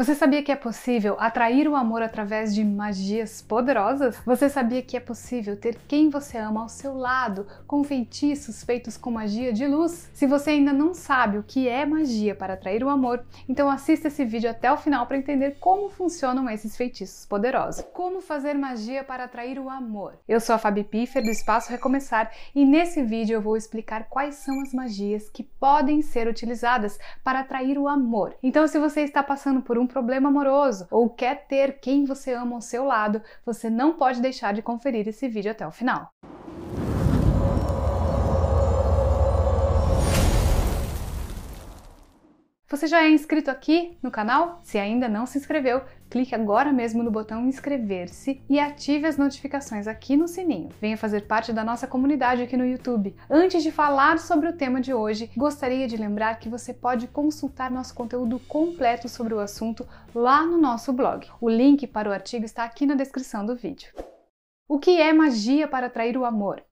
Você sabia que é possível atrair o amor através de magias poderosas? Você sabia que é possível ter quem você ama ao seu lado com feitiços feitos com magia de luz? Se você ainda não sabe o que é magia para atrair o amor, então assista esse vídeo até o final para entender como funcionam esses feitiços poderosos. Como fazer magia para atrair o amor? Eu sou a Fabi Piffer do Espaço Recomeçar e nesse vídeo eu vou explicar quais são as magias que podem ser utilizadas para atrair o amor. Então, se você está passando por um problema amoroso ou quer ter quem você ama ao seu lado, você não pode deixar de conferir esse vídeo até o final. Você já é inscrito aqui no canal? Se ainda não se inscreveu, clique agora mesmo no botão inscrever-se e ative as notificações aqui no sininho. Venha fazer parte da nossa comunidade aqui no YouTube. Antes de falar sobre o tema de hoje, gostaria de lembrar que você pode consultar nosso conteúdo completo sobre o assunto lá no nosso blog. O link para o artigo está aqui na descrição do vídeo. O que é magia para atrair o amor?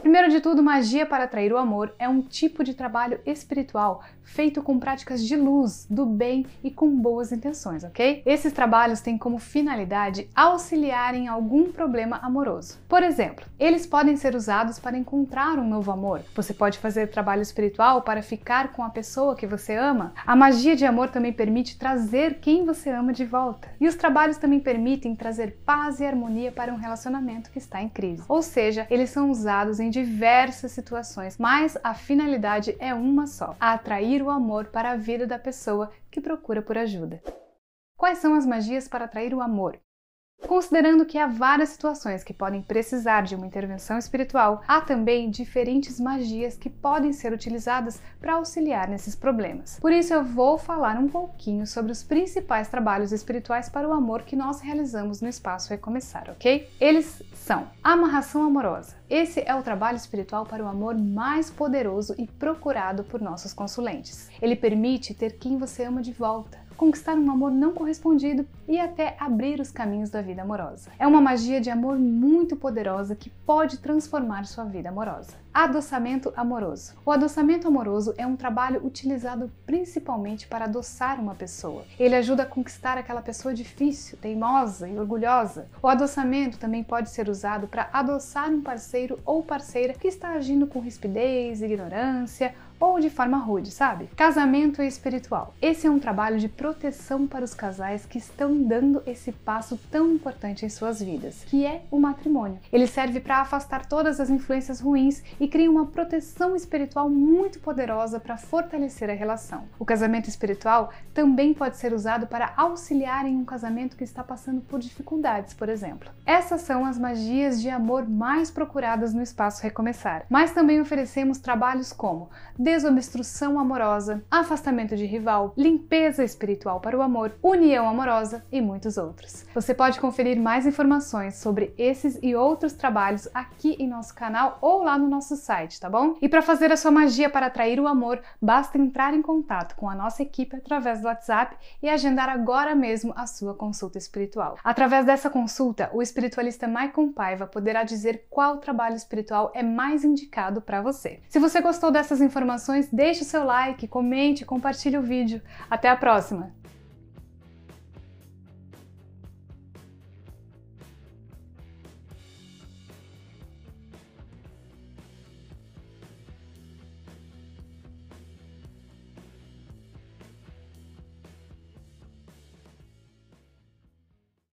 Primeiro de tudo, magia para atrair o amor é um tipo de trabalho espiritual feito com práticas de luz, do bem e com boas intenções, ok? Esses trabalhos têm como finalidade auxiliar em algum problema amoroso. Por exemplo, eles podem ser usados para encontrar um novo amor. Você pode fazer trabalho espiritual para ficar com a pessoa que você ama. A magia de amor também permite trazer quem você ama de volta. E os trabalhos também permitem trazer paz e harmonia para um relacionamento que está em crise. Ou seja, eles são usados em diversas situações, mas a finalidade é uma só: atrair o amor para a vida da pessoa que procura por ajuda. Quais são as magias para atrair o amor? Considerando que há várias situações que podem precisar de uma intervenção espiritual, há também diferentes magias que podem ser utilizadas para auxiliar nesses problemas. Por isso, eu vou falar um pouquinho sobre os principais trabalhos espirituais para o amor que nós realizamos no Espaço Recomeçar, ok? Eles são amarração amorosa. Esse é o trabalho espiritual para o amor mais poderoso e procurado por nossos consulentes. Ele permite ter quem você ama de volta conquistar um amor não correspondido e até abrir os caminhos da vida amorosa. É uma magia de amor muito poderosa que pode transformar sua vida amorosa. Adoçamento amoroso. O adoçamento amoroso é um trabalho utilizado principalmente para adoçar uma pessoa. Ele ajuda a conquistar aquela pessoa difícil, teimosa e orgulhosa. O adoçamento também pode ser usado para adoçar um parceiro ou parceira que está agindo com rispidez, ignorância ou de forma rude, sabe? Casamento espiritual. Esse é um trabalho de proteção para os casais que estão dando esse passo tão importante em suas vidas, que é o matrimônio. Ele serve para afastar todas as influências ruins e cria uma proteção espiritual muito poderosa para fortalecer a relação. O casamento espiritual também pode ser usado para auxiliar em um casamento que está passando por dificuldades, por exemplo. Essas são as magias de amor mais procuradas no espaço Recomeçar, mas também oferecemos trabalhos como desobstrução amorosa, afastamento de rival, limpeza espiritual para o amor, união amorosa e muitos outros. Você pode conferir mais informações sobre esses e outros trabalhos aqui em nosso canal ou lá no nosso site, tá bom? E para fazer a sua magia para atrair o amor, basta entrar em contato com a nossa equipe através do WhatsApp e agendar agora mesmo a sua consulta espiritual. Através dessa consulta, o espiritualista Maicon Paiva poderá dizer qual trabalho espiritual é mais indicado para você. Se você gostou dessas informações, deixe o seu like, comente, compartilhe o vídeo. Até a próxima!